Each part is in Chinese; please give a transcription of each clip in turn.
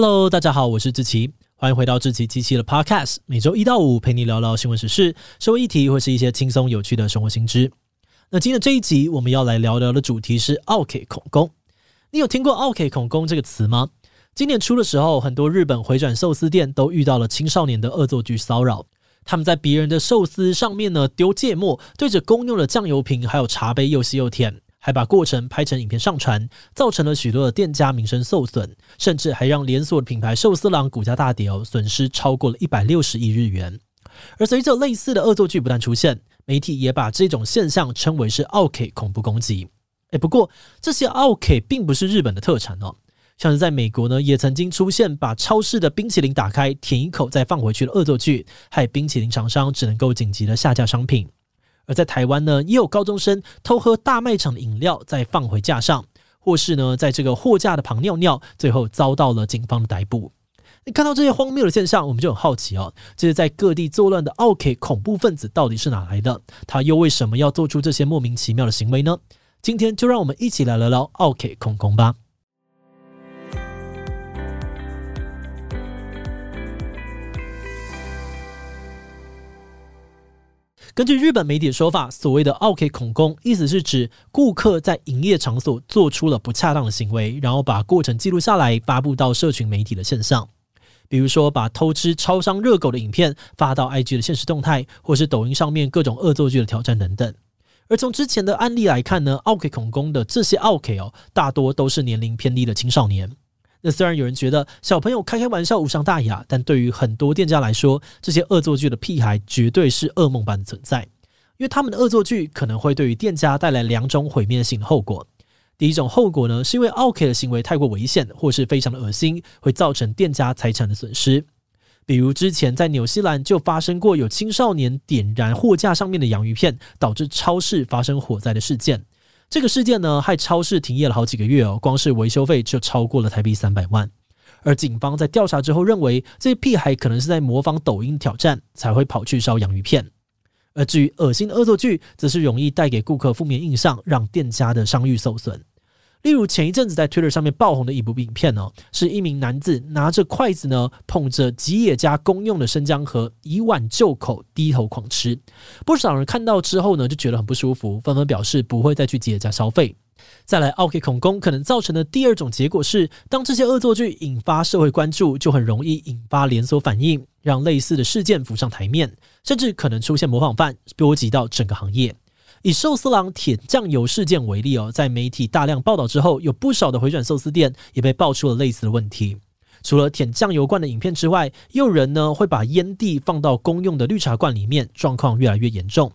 Hello，大家好，我是志奇，欢迎回到志奇机器的 Podcast，每周一到五陪你聊聊新闻时事、社会议题或是一些轻松有趣的生活新知。那今天这一集我们要来聊聊的主题是奥 K 恐攻。你有听过奥 K 恐攻这个词吗？今年初的时候，很多日本回转寿司店都遇到了青少年的恶作剧骚扰，他们在别人的寿司上面呢丢芥末，对着公用的酱油瓶还有茶杯又吸又舔。还把过程拍成影片上传，造成了许多的店家名声受损，甚至还让连锁品牌寿司郎股价大跌哦，损失超过了一百六十亿日元。而随着类似的恶作剧不断出现，媒体也把这种现象称为是奥 K 恐怖攻击。诶，不过这些奥 K 并不是日本的特产哦，像是在美国呢，也曾经出现把超市的冰淇淋打开舔一口再放回去的恶作剧，害冰淇淋厂商只能够紧急的下架商品。而在台湾呢，也有高中生偷喝大卖场的饮料，再放回架上，或是呢，在这个货架的旁尿尿，最后遭到了警方的逮捕。看到这些荒谬的现象，我们就很好奇哦，这些在各地作乱的奥 K 恐怖分子到底是哪来的？他又为什么要做出这些莫名其妙的行为呢？今天就让我们一起来聊聊奥 K 恐攻吧。根据日本媒体的说法，所谓的奥 K 恐攻，意思是指顾客在营业场所做出了不恰当的行为，然后把过程记录下来，发布到社群媒体的现象。比如说，把偷吃超商热狗的影片发到 IG 的现实动态，或是抖音上面各种恶作剧的挑战等等。而从之前的案例来看呢，奥 K 恐攻的这些奥 K 哦，大多都是年龄偏低的青少年。那虽然有人觉得小朋友开开玩笑无伤大雅，但对于很多店家来说，这些恶作剧的屁孩绝对是噩梦般的存在，因为他们的恶作剧可能会对于店家带来两种毁灭性的后果。第一种后果呢，是因为奥 K 的行为太过危险，或是非常的恶心，会造成店家财产的损失。比如之前在纽西兰就发生过有青少年点燃货架上面的洋芋片，导致超市发生火灾的事件。这个事件呢，害超市停业了好几个月哦，光是维修费就超过了台币三百万。而警方在调查之后认为，这些屁孩可能是在模仿抖音挑战，才会跑去烧洋芋片。而至于恶心的恶作剧，则是容易带给顾客负面印象，让店家的商誉受损。例如前一阵子在 Twitter 上面爆红的一部影片呢，是一名男子拿着筷子呢，捧着吉野家公用的生姜盒，以碗就口，低头狂吃。不少人看到之后呢，就觉得很不舒服，纷纷表示不会再去吉野家消费。再来，奥 K 恐攻可能造成的第二种结果是，当这些恶作剧引发社会关注，就很容易引发连锁反应，让类似的事件浮上台面，甚至可能出现模仿犯，波及到整个行业。以寿司郎舔酱油事件为例哦，在媒体大量报道之后，有不少的回转寿司店也被爆出了类似的问题。除了舔酱油罐的影片之外，也有人呢会把烟蒂放到公用的绿茶罐里面，状况越来越严重。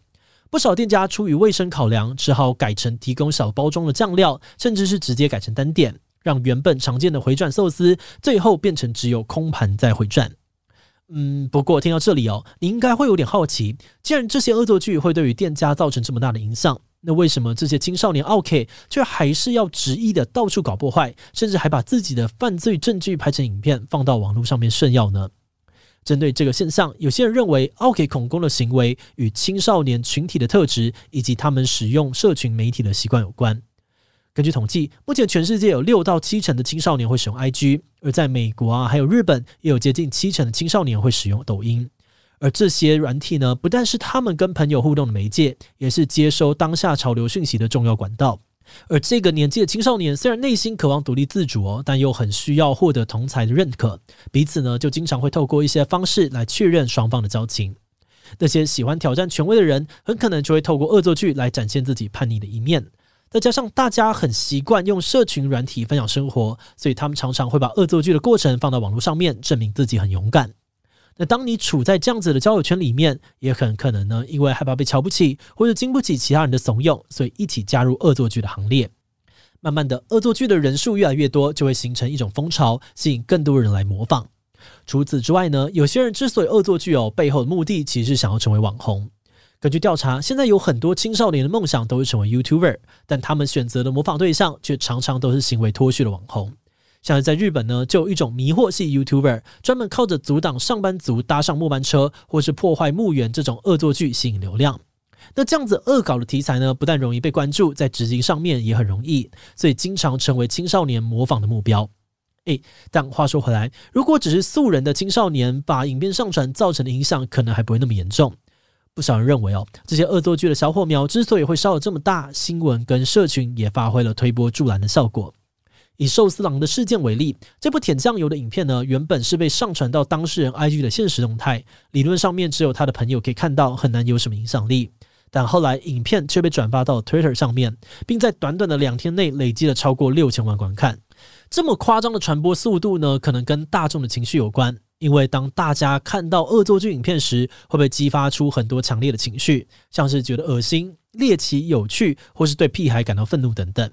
不少店家出于卫生考量，只好改成提供小包装的酱料，甚至是直接改成单点，让原本常见的回转寿司最后变成只有空盘在回转。嗯，不过听到这里哦，你应该会有点好奇，既然这些恶作剧会对于店家造成这么大的影响，那为什么这些青少年奥 K 却还是要执意的到处搞破坏，甚至还把自己的犯罪证据拍成影片放到网络上面炫耀呢？针对这个现象，有些人认为奥 K 恐攻的行为与青少年群体的特质以及他们使用社群媒体的习惯有关。根据统计，目前全世界有六到七成的青少年会使用 IG，而在美国啊，还有日本，也有接近七成的青少年会使用抖音。而这些软体呢，不但是他们跟朋友互动的媒介，也是接收当下潮流讯息的重要管道。而这个年纪的青少年，虽然内心渴望独立自主哦，但又很需要获得同侪的认可，彼此呢，就经常会透过一些方式来确认双方的交情。那些喜欢挑战权威的人，很可能就会透过恶作剧来展现自己叛逆的一面。再加上大家很习惯用社群软体分享生活，所以他们常常会把恶作剧的过程放到网络上面，证明自己很勇敢。那当你处在这样子的交友圈里面，也很可能呢，因为害怕被瞧不起，或者经不起其他人的怂恿，所以一起加入恶作剧的行列。慢慢的，恶作剧的人数越来越多，就会形成一种风潮，吸引更多人来模仿。除此之外呢，有些人之所以恶作剧哦，背后的目的其实是想要成为网红。根据调查，现在有很多青少年的梦想都是成为 YouTuber，但他们选择的模仿对象却常常都是行为脱序的网红。像是在日本呢，就有一种迷惑系 YouTuber，专门靠着阻挡上班族搭上末班车，或是破坏墓园这种恶作剧吸引流量。那这样子恶搞的题材呢，不但容易被关注，在执行上面也很容易，所以经常成为青少年模仿的目标。诶，但话说回来，如果只是素人的青少年把影片上传造成的影响，可能还不会那么严重。不少人认为哦，这些恶作剧的小火苗之所以会烧得这么大，新闻跟社群也发挥了推波助澜的效果。以寿司郎的事件为例，这部舔酱油的影片呢，原本是被上传到当事人 IG 的现实动态，理论上面只有他的朋友可以看到，很难有什么影响力。但后来影片却被转发到 Twitter 上面，并在短短的两天内累积了超过六千万观看。这么夸张的传播速度呢，可能跟大众的情绪有关。因为当大家看到恶作剧影片时，会被激发出很多强烈的情绪，像是觉得恶心、猎奇、有趣，或是对屁孩感到愤怒等等。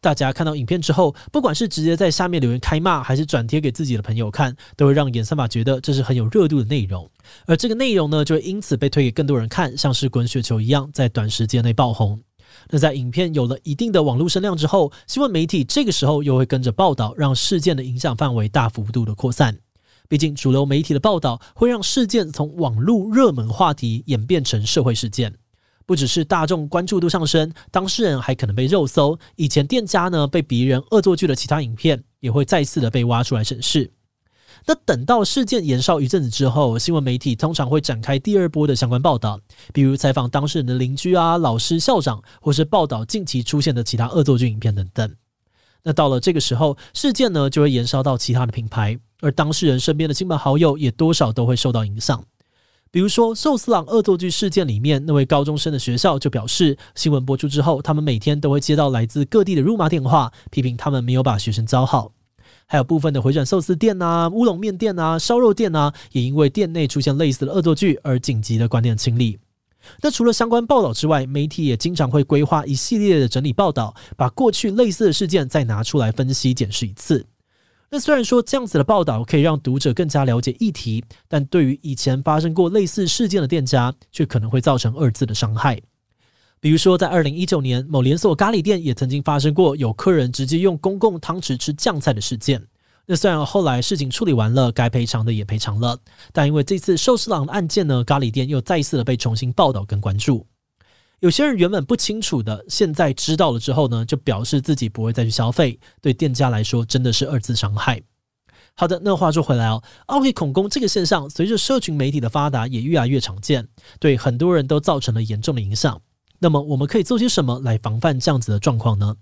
大家看到影片之后，不管是直接在下面留言开骂，还是转贴给自己的朋友看，都会让演算法觉得这是很有热度的内容，而这个内容呢，就会因此被推给更多人看，像是滚雪球一样，在短时间内爆红。那在影片有了一定的网络声量之后，新闻媒体这个时候又会跟着报道，让事件的影响范围大幅度的扩散。毕竟主流媒体的报道会让事件从网络热门话题演变成社会事件。不只是大众关注度上升，当事人还可能被肉搜。以前店家呢被别人恶作剧的其他影片，也会再次的被挖出来审视。那等到事件延烧一阵子之后，新闻媒体通常会展开第二波的相关报道，比如采访当事人的邻居啊、老师、校长，或是报道近期出现的其他恶作剧影片等等。那到了这个时候，事件呢就会延烧到其他的品牌，而当事人身边的亲朋好友也多少都会受到影响。比如说，寿司郎恶作剧事件里面，那位高中生的学校就表示，新闻播出之后，他们每天都会接到来自各地的辱骂电话，批评他们没有把学生教好。还有部分的回转寿司店啊、乌龙面店啊、烧肉店啊，也因为店内出现类似的恶作剧而紧急的关店清理。那除了相关报道之外，媒体也经常会规划一系列的整理报道，把过去类似的事件再拿出来分析检视一次。那虽然说这样子的报道可以让读者更加了解议题，但对于以前发生过类似事件的店家，却可能会造成二次的伤害。比如说，在二零一九年，某连锁咖喱店也曾经发生过有客人直接用公共汤匙吃酱菜的事件。那虽然后来事情处理完了，该赔偿的也赔偿了，但因为这次寿司郎的案件呢，咖喱店又再一次的被重新报道跟关注。有些人原本不清楚的，现在知道了之后呢，就表示自己不会再去消费。对店家来说，真的是二次伤害。好的，那话说回来哦，OK 恐攻这个现象，随着社群媒体的发达，也越来越常见，对很多人都造成了严重的影响。那么，我们可以做些什么来防范这样子的状况呢？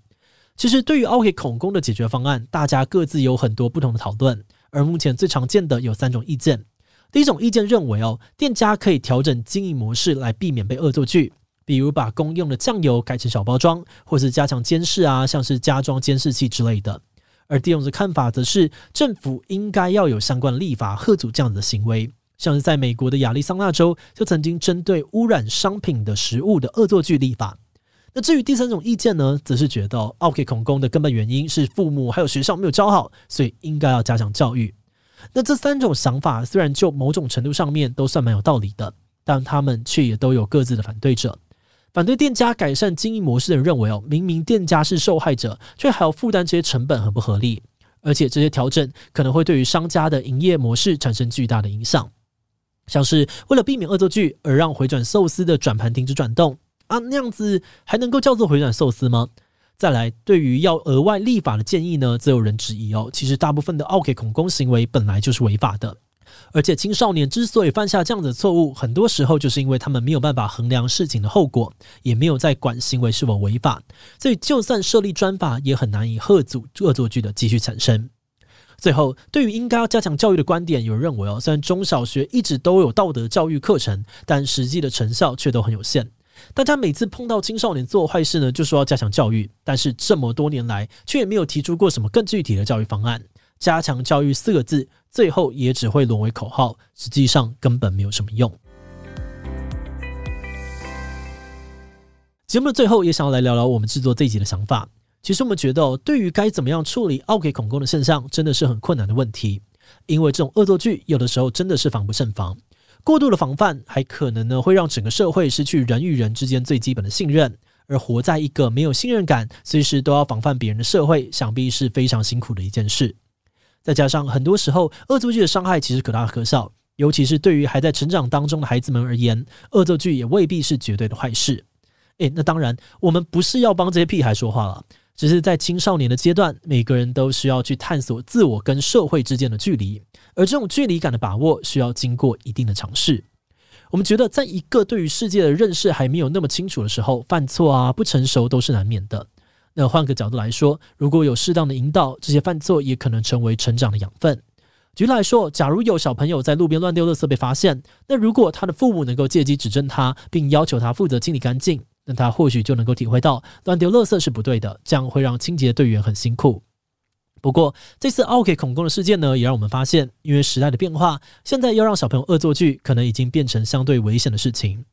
其实，对于 OK 恐攻的解决方案，大家各自有很多不同的讨论。而目前最常见的有三种意见。第一种意见认为哦，店家可以调整经营模式来避免被恶作剧。比如把公用的酱油改成小包装，或是加强监视啊，像是加装监视器之类的。而第二种看法则是，政府应该要有相关立法吓阻这样子的行为。像是在美国的亚利桑那州，就曾经针对污染商品的食物的恶作剧立法。那至于第三种意见呢，则是觉得奥克恐攻的根本原因是父母还有学校没有教好，所以应该要加强教育。那这三种想法虽然就某种程度上面都算蛮有道理的，但他们却也都有各自的反对者。反对店家改善经营模式的人认为，哦，明明店家是受害者，却还要负担这些成本，很不合理。而且这些调整可能会对于商家的营业模式产生巨大的影响，像是为了避免恶作剧而让回转寿司的转盘停止转动啊，那样子还能够叫做回转寿司吗？再来，对于要额外立法的建议呢，则有人质疑哦，其实大部分的奥客恐攻行为本来就是违法的。而且青少年之所以犯下这样的错误，很多时候就是因为他们没有办法衡量事情的后果，也没有在管行为是否违法，所以就算设立专法，也很难以遏阻恶作剧的继续产生。最后，对于应该要加强教育的观点，有人认为哦，虽然中小学一直都有道德教育课程，但实际的成效却都很有限。大家每次碰到青少年做坏事呢，就说要加强教育，但是这么多年来，却也没有提出过什么更具体的教育方案。加强教育四个字，最后也只会沦为口号，实际上根本没有什么用。节目的最后，也想要来聊聊我们制作这一集的想法。其实我们觉得，对于该怎么样处理奥给恐攻的现象，真的是很困难的问题。因为这种恶作剧，有的时候真的是防不胜防。过度的防范，还可能呢会让整个社会失去人与人之间最基本的信任。而活在一个没有信任感、随时都要防范别人的社会，想必是非常辛苦的一件事。再加上很多时候，恶作剧的伤害其实可大可小，尤其是对于还在成长当中的孩子们而言，恶作剧也未必是绝对的坏事。诶，那当然，我们不是要帮这些屁孩说话了。只是在青少年的阶段，每个人都需要去探索自我跟社会之间的距离，而这种距离感的把握需要经过一定的尝试。我们觉得，在一个对于世界的认识还没有那么清楚的时候，犯错啊、不成熟都是难免的。那换个角度来说，如果有适当的引导，这些犯错也可能成为成长的养分。举例来说，假如有小朋友在路边乱丢垃圾被发现，那如果他的父母能够借机指正他，并要求他负责清理干净。那他或许就能够体会到乱丢垃圾是不对的，这样会让清洁队员很辛苦。不过，这次奥客恐攻的事件呢，也让我们发现，因为时代的变化，现在要让小朋友恶作剧，可能已经变成相对危险的事情。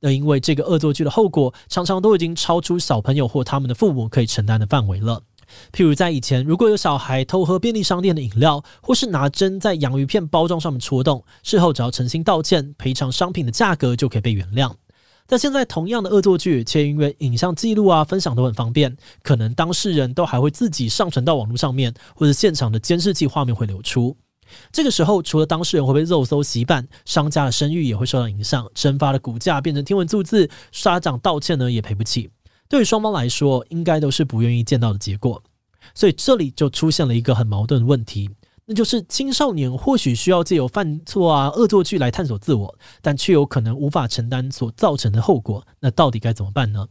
那因为这个恶作剧的后果，常常都已经超出小朋友或他们的父母可以承担的范围了。譬如在以前，如果有小孩偷喝便利商店的饮料，或是拿针在洋芋片包装上面戳洞，事后只要诚心道歉，赔偿商品的价格就可以被原谅。但现在同样的恶作剧，却因为影像记录啊、分享都很方便，可能当事人都还会自己上传到网络上面，或者现场的监视器画面会流出。这个时候，除了当事人会被肉搜洗版，商家的声誉也会受到影响，蒸发的股价变成天文数字，家长道歉呢也赔不起。对于双方来说，应该都是不愿意见到的结果。所以这里就出现了一个很矛盾的问题。那就是青少年或许需要借由犯错啊、恶作剧来探索自我，但却有可能无法承担所造成的后果。那到底该怎么办呢？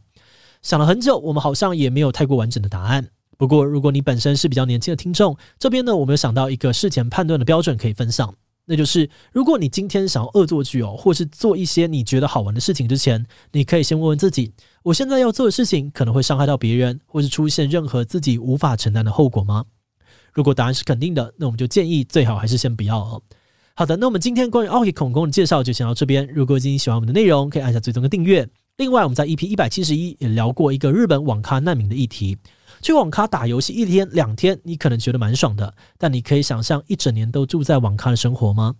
想了很久，我们好像也没有太过完整的答案。不过，如果你本身是比较年轻的听众，这边呢，我们有想到一个事前判断的标准可以分享，那就是如果你今天想要恶作剧哦，或是做一些你觉得好玩的事情之前，你可以先问问自己：我现在要做的事情可能会伤害到别人，或是出现任何自己无法承担的后果吗？如果答案是肯定的，那我们就建议最好还是先不要哦。好的，那我们今天关于奥义恐攻的介绍就先到这边。如果今天喜欢我们的内容，可以按下追踪的订阅。另外，我们在 EP 一百七十一也聊过一个日本网咖难民的议题。去网咖打游戏一天两天，你可能觉得蛮爽的，但你可以想象一整年都住在网咖的生活吗？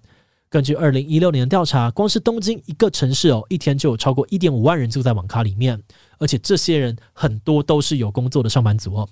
根据二零一六年的调查，光是东京一个城市哦，一天就有超过一点五万人住在网咖里面，而且这些人很多都是有工作的上班族哦。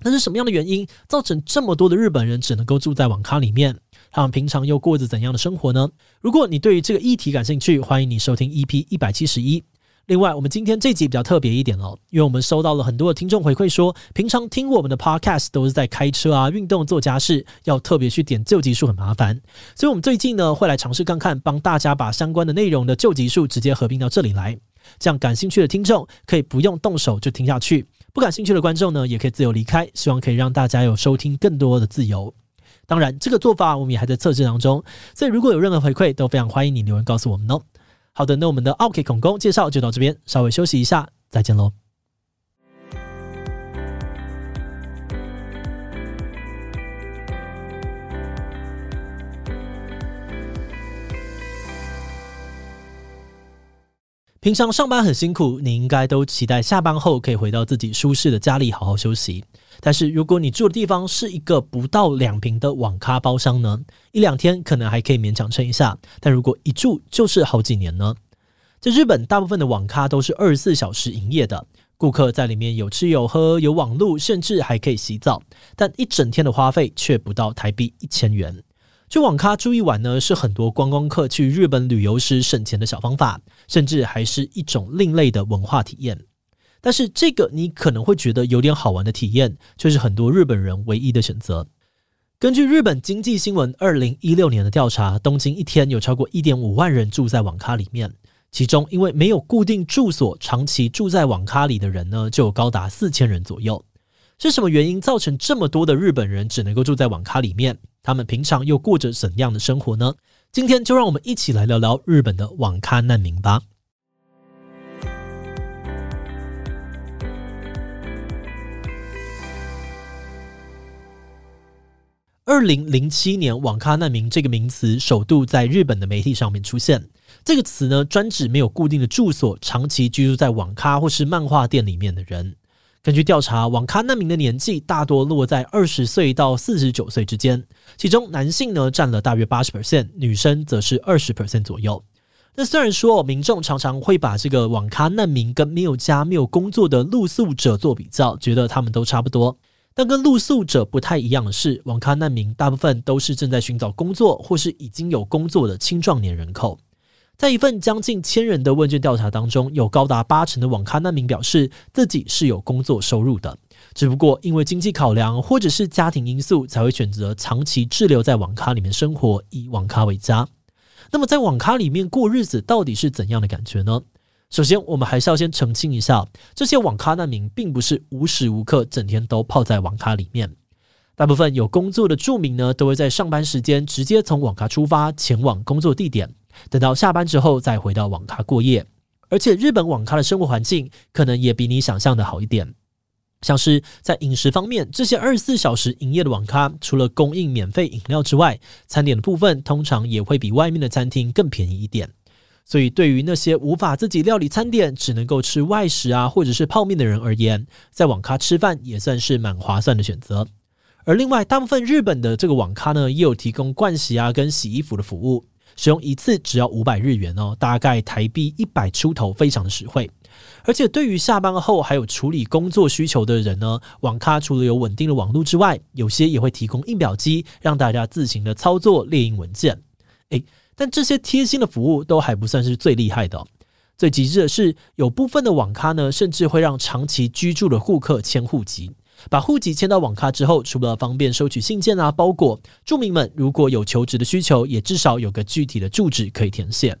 那是什么样的原因造成这么多的日本人只能够住在网咖里面？他们平常又过着怎样的生活呢？如果你对于这个议题感兴趣，欢迎你收听 EP 一百七十一。另外，我们今天这集比较特别一点哦，因为我们收到了很多的听众回馈说，平常听我们的 Podcast 都是在开车啊、运动、做家事，要特别去点旧集数很麻烦，所以我们最近呢会来尝试看看，帮大家把相关的内容的旧集数直接合并到这里来，这样感兴趣的听众可以不用动手就听下去。不感兴趣的观众呢，也可以自由离开。希望可以让大家有收听更多的自由。当然，这个做法我们也还在测试当中，所以如果有任何回馈，都非常欢迎你留言告诉我们哦。好的，那我们的奥 k 恐攻介绍就到这边，稍微休息一下，再见喽。平常上班很辛苦，你应该都期待下班后可以回到自己舒适的家里好好休息。但是如果你住的地方是一个不到两平的网咖包厢呢？一两天可能还可以勉强撑一下，但如果一住就是好几年呢？在日本，大部分的网咖都是二十四小时营业的，顾客在里面有吃有喝，有网络，甚至还可以洗澡，但一整天的花费却不到台币一千元。去网咖住一晚呢，是很多观光客去日本旅游时省钱的小方法，甚至还是一种另类的文化体验。但是，这个你可能会觉得有点好玩的体验，却是很多日本人唯一的选择。根据日本经济新闻二零一六年的调查，东京一天有超过一点五万人住在网咖里面，其中因为没有固定住所，长期住在网咖里的人呢，就有高达四千人左右。是什么原因造成这么多的日本人只能够住在网咖里面？他们平常又过着怎样的生活呢？今天就让我们一起来聊聊日本的网咖难民吧。二零零七年，网咖难民这个名词首度在日本的媒体上面出现。这个词呢，专指没有固定的住所，长期居住在网咖或是漫画店里面的人。根据调查，网咖难民的年纪大多落在二十岁到四十九岁之间，其中男性呢占了大约八十 percent，女生则是二十 percent 左右。那虽然说民众常常会把这个网咖难民跟没有家、没有工作的露宿者做比较，觉得他们都差不多，但跟露宿者不太一样的是，网咖难民大部分都是正在寻找工作或是已经有工作的青壮年人口。在一份将近千人的问卷调查当中，有高达八成的网咖难民表示自己是有工作收入的，只不过因为经济考量或者是家庭因素，才会选择长期滞留在网咖里面生活，以网咖为家。那么在网咖里面过日子到底是怎样的感觉呢？首先，我们还是要先澄清一下，这些网咖难民并不是无时无刻整天都泡在网咖里面。大部分有工作的住民呢，都会在上班时间直接从网咖出发，前往工作地点。等到下班之后再回到网咖过夜，而且日本网咖的生活环境可能也比你想象的好一点。像是在饮食方面，这些二十四小时营业的网咖，除了供应免费饮料之外，餐点的部分通常也会比外面的餐厅更便宜一点。所以，对于那些无法自己料理餐点，只能够吃外食啊，或者是泡面的人而言，在网咖吃饭也算是蛮划算的选择。而另外，大部分日本的这个网咖呢，也有提供盥洗啊跟洗衣服的服务。使用一次只要五百日元哦，大概台币一百出头，非常的实惠。而且对于下班后还有处理工作需求的人呢，网咖除了有稳定的网络之外，有些也会提供印表机，让大家自行的操作列印文件。诶，但这些贴心的服务都还不算是最厉害的。最极致的是，有部分的网咖呢，甚至会让长期居住的顾客迁户籍。把户籍迁到网咖之后，除了方便收取信件啊、包裹，住民们如果有求职的需求，也至少有个具体的住址可以填写。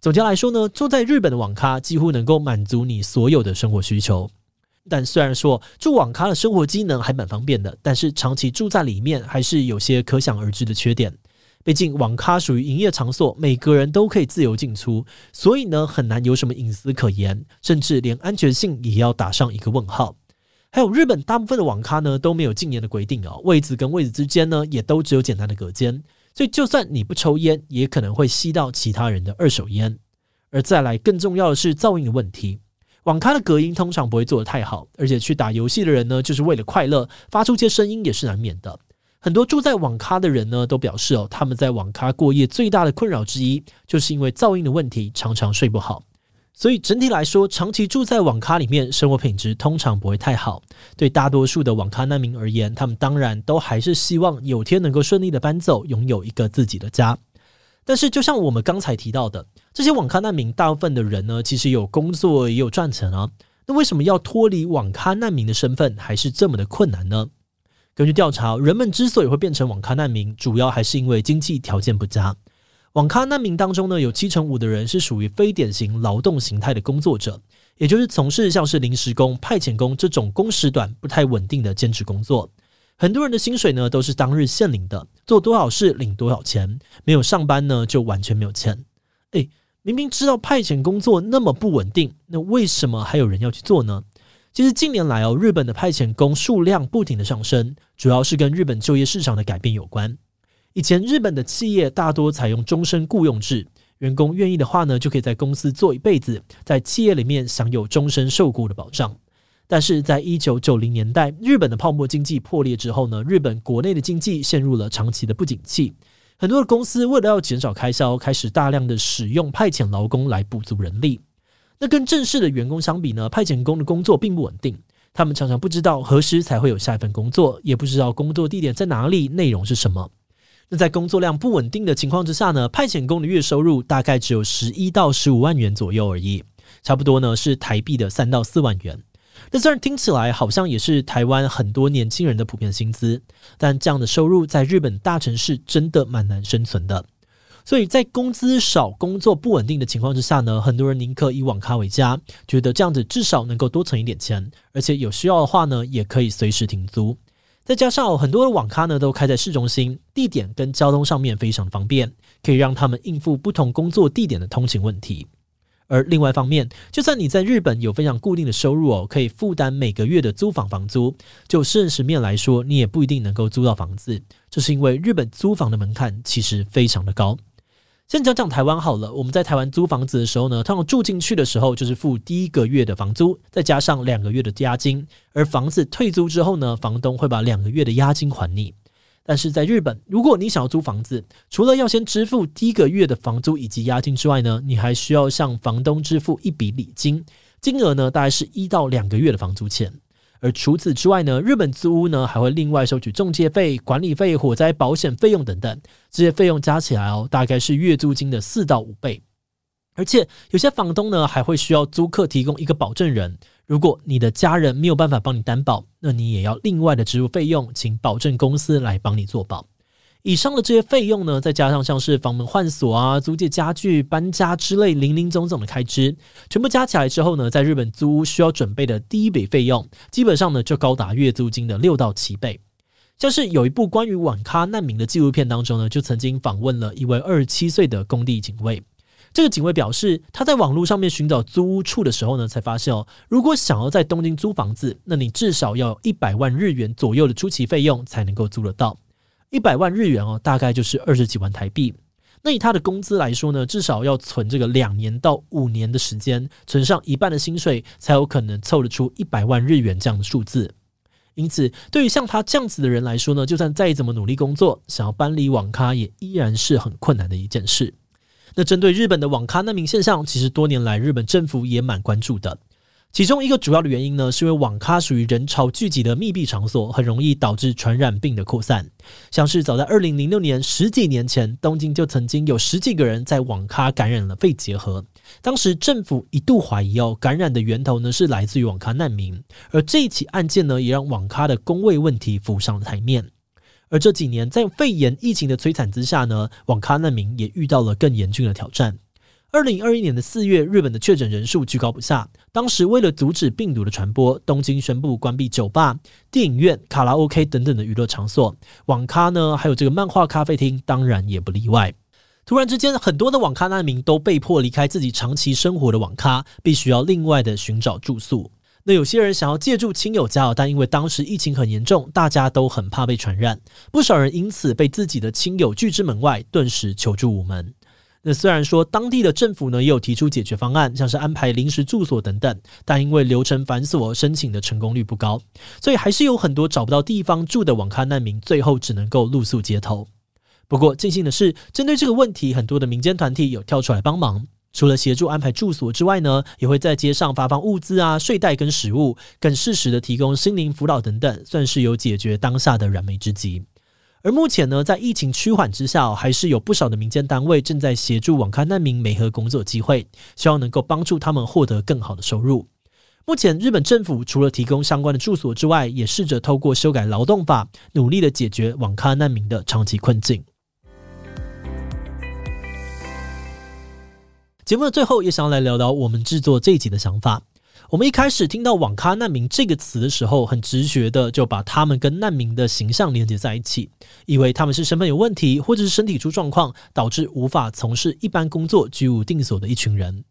总结来说呢，住在日本的网咖几乎能够满足你所有的生活需求。但虽然说住网咖的生活机能还蛮方便的，但是长期住在里面还是有些可想而知的缺点。毕竟网咖属于营业场所，每个人都可以自由进出，所以呢，很难有什么隐私可言，甚至连安全性也要打上一个问号。还有日本大部分的网咖呢，都没有禁烟的规定哦，位子跟位子之间呢也都只有简单的隔间，所以就算你不抽烟，也可能会吸到其他人的二手烟。而再来更重要的是噪音的问题，网咖的隔音通常不会做得太好，而且去打游戏的人呢，就是为了快乐，发出些声音也是难免的。很多住在网咖的人呢，都表示哦，他们在网咖过夜最大的困扰之一，就是因为噪音的问题，常常睡不好。所以整体来说，长期住在网咖里面，生活品质通常不会太好。对大多数的网咖难民而言，他们当然都还是希望有天能够顺利的搬走，拥有一个自己的家。但是，就像我们刚才提到的，这些网咖难民大部分的人呢，其实有工作，也有赚钱啊。那为什么要脱离网咖难民的身份，还是这么的困难呢？根据调查，人们之所以会变成网咖难民，主要还是因为经济条件不佳。网咖难民当中呢，有七成五的人是属于非典型劳动形态的工作者，也就是从事像是临时工、派遣工这种工时短、不太稳定的兼职工作。很多人的薪水呢都是当日现领的，做多少事领多少钱，没有上班呢就完全没有钱。诶，明明知道派遣工作那么不稳定，那为什么还有人要去做呢？其实近年来哦，日本的派遣工数量不停的上升，主要是跟日本就业市场的改变有关。以前日本的企业大多采用终身雇佣制，员工愿意的话呢，就可以在公司做一辈子，在企业里面享有终身受雇的保障。但是在一九九零年代，日本的泡沫经济破裂之后呢，日本国内的经济陷入了长期的不景气，很多的公司为了要减少开销，开始大量的使用派遣劳工来补足人力。那跟正式的员工相比呢，派遣工的工作并不稳定，他们常常不知道何时才会有下一份工作，也不知道工作地点在哪里，内容是什么。那在工作量不稳定的情况之下呢，派遣工的月收入大概只有十一到十五万元左右而已，差不多呢是台币的三到四万元。那虽然听起来好像也是台湾很多年轻人的普遍薪资，但这样的收入在日本大城市真的蛮难生存的。所以在工资少、工作不稳定的情况之下呢，很多人宁可以网咖为家，觉得这样子至少能够多存一点钱，而且有需要的话呢，也可以随时停租。再加上很多的网咖呢都开在市中心，地点跟交通上面非常方便，可以让他们应付不同工作地点的通勤问题。而另外一方面，就算你在日本有非常固定的收入哦，可以负担每个月的租房房租，就现实面来说，你也不一定能够租到房子，这是因为日本租房的门槛其实非常的高。先讲讲台湾好了。我们在台湾租房子的时候呢，通常住进去的时候就是付第一个月的房租，再加上两个月的押金。而房子退租之后呢，房东会把两个月的押金还你。但是在日本，如果你想要租房子，除了要先支付第一个月的房租以及押金之外呢，你还需要向房东支付一笔礼金，金额呢大概是一到两个月的房租钱。而除此之外呢，日本租屋呢还会另外收取中介费、管理费、火灾保险费用等等，这些费用加起来哦，大概是月租金的四到五倍。而且有些房东呢，还会需要租客提供一个保证人。如果你的家人没有办法帮你担保，那你也要另外的支付费用，请保证公司来帮你做保。以上的这些费用呢，再加上像是房门换锁啊、租借家具、搬家之类零零总总的开支，全部加起来之后呢，在日本租屋需要准备的第一笔费用，基本上呢就高达月租金的六到七倍。像是有一部关于网咖难民的纪录片当中呢，就曾经访问了一位二十七岁的工地警卫。这个警卫表示，他在网络上面寻找租屋处的时候呢，才发现哦，如果想要在东京租房子，那你至少要一百万日元左右的初期费用才能够租得到。一百万日元哦，大概就是二十几万台币。那以他的工资来说呢，至少要存这个两年到五年的时间，存上一半的薪水，才有可能凑得出一百万日元这样的数字。因此，对于像他这样子的人来说呢，就算再怎么努力工作，想要搬离网咖，也依然是很困难的一件事。那针对日本的网咖难民现象，其实多年来日本政府也蛮关注的。其中一个主要的原因呢，是因为网咖属于人潮聚集的密闭场所，很容易导致传染病的扩散。像是早在二零零六年，十几年前，东京就曾经有十几个人在网咖感染了肺结核。当时政府一度怀疑哦，感染的源头呢是来自于网咖难民。而这一起案件呢，也让网咖的工位问题浮上了台面。而这几年，在肺炎疫情的摧残之下呢，网咖难民也遇到了更严峻的挑战。二零二一年的四月，日本的确诊人数居高不下。当时为了阻止病毒的传播，东京宣布关闭酒吧、电影院、卡拉 OK 等等的娱乐场所。网咖呢，还有这个漫画咖啡厅，当然也不例外。突然之间，很多的网咖难民都被迫离开自己长期生活的网咖，必须要另外的寻找住宿。那有些人想要借住亲友家，但因为当时疫情很严重，大家都很怕被传染，不少人因此被自己的亲友拒之门外，顿时求助无门。那虽然说当地的政府呢也有提出解决方案，像是安排临时住所等等，但因为流程繁琐，申请的成功率不高，所以还是有很多找不到地方住的网咖难民，最后只能够露宿街头。不过庆幸的是，针对这个问题，很多的民间团体有跳出来帮忙，除了协助安排住所之外呢，也会在街上发放物资啊、睡袋跟食物，更适时的提供心灵辅导等等，算是有解决当下的燃眉之急。而目前呢，在疫情趋缓之下，还是有不少的民间单位正在协助网咖难民媒合工作机会，希望能够帮助他们获得更好的收入。目前，日本政府除了提供相关的住所之外，也试着透过修改劳动法，努力的解决网咖难民的长期困境。节目的最后，也想要来聊聊我们制作这一集的想法。我们一开始听到“网咖难民”这个词的时候，很直觉的就把他们跟难民的形象连接在一起，以为他们是身份有问题，或者是身体出状况，导致无法从事一般工作、居无定所的一群人。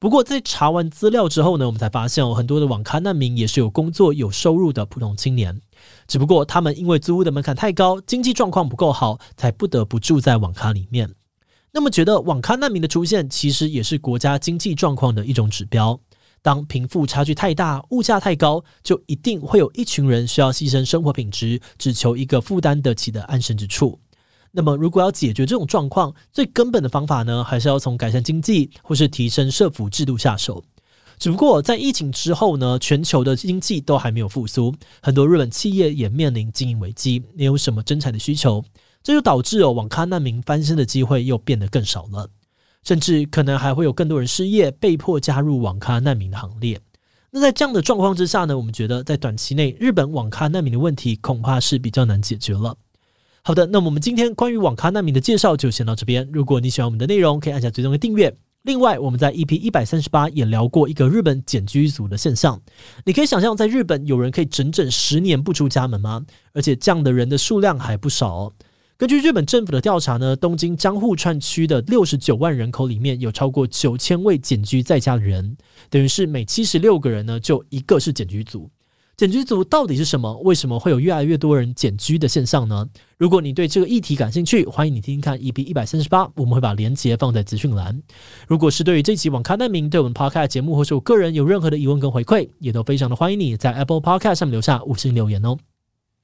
不过，在查完资料之后呢，我们才发现，有很多的网咖难民也是有工作、有收入的普通青年，只不过他们因为租屋的门槛太高，经济状况不够好，才不得不住在网咖里面。那么，觉得网咖难民的出现，其实也是国家经济状况的一种指标。当贫富差距太大，物价太高，就一定会有一群人需要牺牲生活品质，只求一个负担得起的安身之处。那么，如果要解决这种状况，最根本的方法呢，还是要从改善经济或是提升社福制度下手。只不过在疫情之后呢，全球的经济都还没有复苏，很多日本企业也面临经营危机，没有什么增产的需求，这就导致哦，网咖难民翻身的机会又变得更少了。甚至可能还会有更多人失业，被迫加入网咖难民的行列。那在这样的状况之下呢，我们觉得在短期内，日本网咖难民的问题恐怕是比较难解决了。好的，那么我们今天关于网咖难民的介绍就先到这边。如果你喜欢我们的内容，可以按下追踪的订阅。另外，我们在 EP 一百三十八也聊过一个日本简居族的现象。你可以想象，在日本有人可以整整十年不出家门吗？而且这样的人的数量还不少哦。根据日本政府的调查呢，东京江户川区的六十九万人口里面有超过九千位茧居在家的人，等于是每七十六个人呢就一个是茧居族。茧居族到底是什么？为什么会有越来越多人茧居的现象呢？如果你对这个议题感兴趣，欢迎你听听看 EP 一百三十八，我们会把连接放在资讯栏。如果是对于这期网咖难民对我们 Podcast 节目或是我个人有任何的疑问跟回馈，也都非常的欢迎你在 Apple Podcast 上面留下五星留言哦。